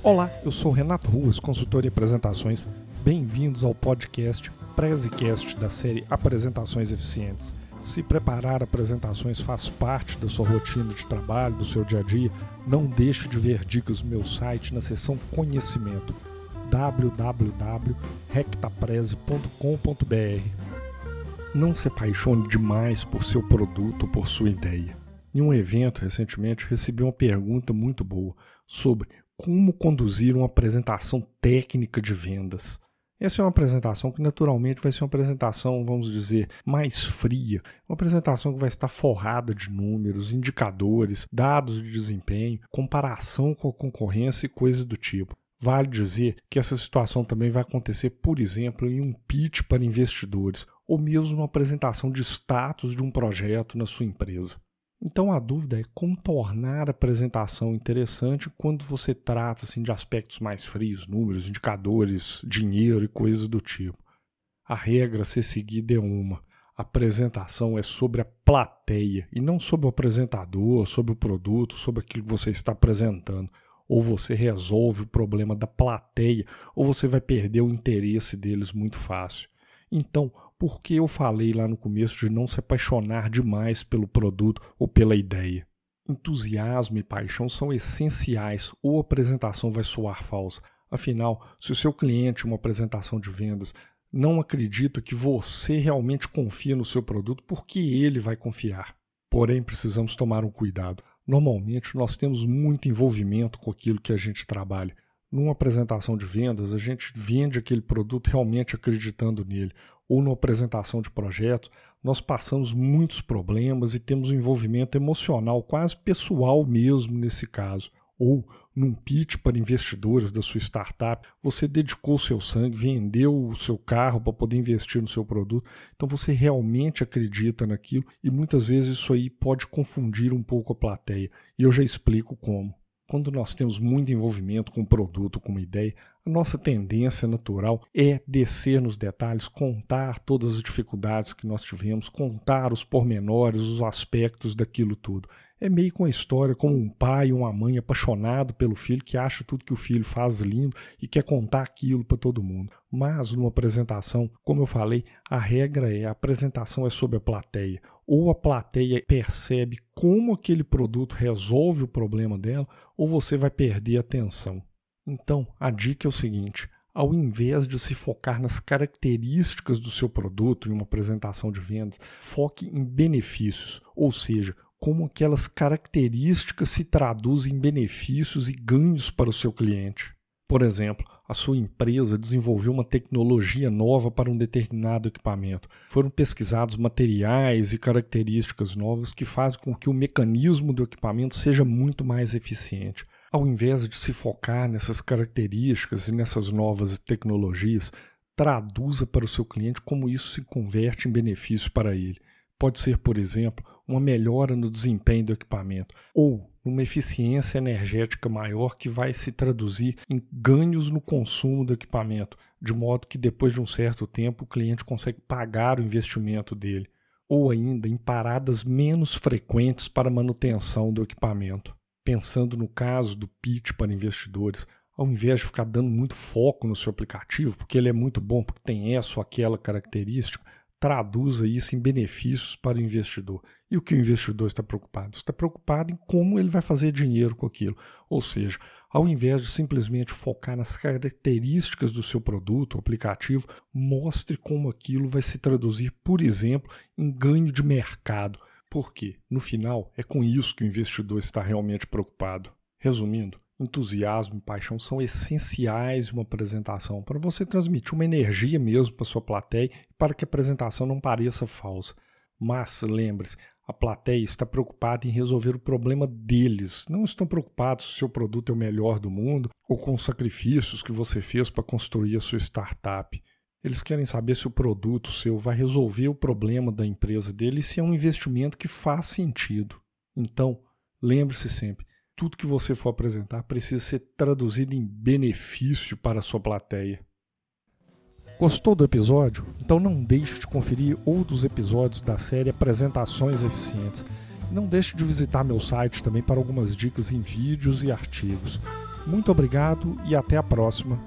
Olá, eu sou Renato Ruas, consultor em apresentações. Bem-vindos ao podcast Prezecast da série Apresentações Eficientes. Se preparar apresentações faz parte da sua rotina de trabalho, do seu dia a dia, não deixe de ver dicas no meu site na seção Conhecimento www.rectapreze.com.br. Não se apaixone demais por seu produto ou por sua ideia. Em um evento recentemente recebi uma pergunta muito boa sobre como conduzir uma apresentação técnica de vendas. Essa é uma apresentação que naturalmente vai ser uma apresentação, vamos dizer, mais fria, uma apresentação que vai estar forrada de números, indicadores, dados de desempenho, comparação com a concorrência e coisas do tipo. Vale dizer que essa situação também vai acontecer, por exemplo, em um pitch para investidores, ou mesmo uma apresentação de status de um projeto na sua empresa. Então a dúvida é como tornar a apresentação interessante quando você trata assim, de aspectos mais frios, números, indicadores, dinheiro e coisas do tipo. A regra a ser seguida é uma. A apresentação é sobre a plateia e não sobre o apresentador, sobre o produto, sobre aquilo que você está apresentando. Ou você resolve o problema da plateia, ou você vai perder o interesse deles muito fácil. Então, por que eu falei lá no começo de não se apaixonar demais pelo produto ou pela ideia? Entusiasmo e paixão são essenciais, ou a apresentação vai soar falsa. Afinal, se o seu cliente, uma apresentação de vendas, não acredita que você realmente confia no seu produto, por que ele vai confiar? Porém, precisamos tomar um cuidado. Normalmente, nós temos muito envolvimento com aquilo que a gente trabalha. Numa apresentação de vendas, a gente vende aquele produto realmente acreditando nele ou numa apresentação de projetos, nós passamos muitos problemas e temos um envolvimento emocional, quase pessoal mesmo nesse caso. Ou num pitch para investidores da sua startup, você dedicou seu sangue, vendeu o seu carro para poder investir no seu produto. Então você realmente acredita naquilo e muitas vezes isso aí pode confundir um pouco a plateia. E eu já explico como. Quando nós temos muito envolvimento com o produto, com uma ideia, a nossa tendência natural é descer nos detalhes, contar todas as dificuldades que nós tivemos, contar os pormenores, os aspectos daquilo tudo. É meio com a história como um pai uma mãe apaixonado pelo filho que acha tudo que o filho faz lindo e quer contar aquilo para todo mundo. Mas numa apresentação, como eu falei, a regra é a apresentação é sobre a plateia ou a plateia percebe como aquele produto resolve o problema dela, ou você vai perder a atenção. Então, a dica é o seguinte: ao invés de se focar nas características do seu produto em uma apresentação de vendas, foque em benefícios, ou seja, como aquelas características se traduzem em benefícios e ganhos para o seu cliente. Por exemplo, a sua empresa desenvolveu uma tecnologia nova para um determinado equipamento. Foram pesquisados materiais e características novas que fazem com que o mecanismo do equipamento seja muito mais eficiente. Ao invés de se focar nessas características e nessas novas tecnologias, traduza para o seu cliente como isso se converte em benefício para ele. Pode ser, por exemplo, uma melhora no desempenho do equipamento ou uma eficiência energética maior que vai se traduzir em ganhos no consumo do equipamento, de modo que depois de um certo tempo o cliente consegue pagar o investimento dele, ou ainda em paradas menos frequentes para manutenção do equipamento. Pensando no caso do pitch para investidores, ao invés de ficar dando muito foco no seu aplicativo, porque ele é muito bom, porque tem essa ou aquela característica, traduza isso em benefícios para o investidor. E o que o investidor está preocupado? Está preocupado em como ele vai fazer dinheiro com aquilo. Ou seja, ao invés de simplesmente focar nas características do seu produto ou aplicativo, mostre como aquilo vai se traduzir, por exemplo, em ganho de mercado. Porque, no final, é com isso que o investidor está realmente preocupado. Resumindo, entusiasmo e paixão são essenciais em uma apresentação para você transmitir uma energia mesmo para sua plateia para que a apresentação não pareça falsa. Mas lembre-se, a plateia está preocupada em resolver o problema deles. Não estão preocupados se o seu produto é o melhor do mundo ou com os sacrifícios que você fez para construir a sua startup. Eles querem saber se o produto seu vai resolver o problema da empresa deles e se é um investimento que faz sentido. Então, lembre-se sempre, tudo que você for apresentar precisa ser traduzido em benefício para a sua plateia. Gostou do episódio? Então não deixe de conferir outros episódios da série Apresentações Eficientes. Não deixe de visitar meu site também para algumas dicas em vídeos e artigos. Muito obrigado e até a próxima.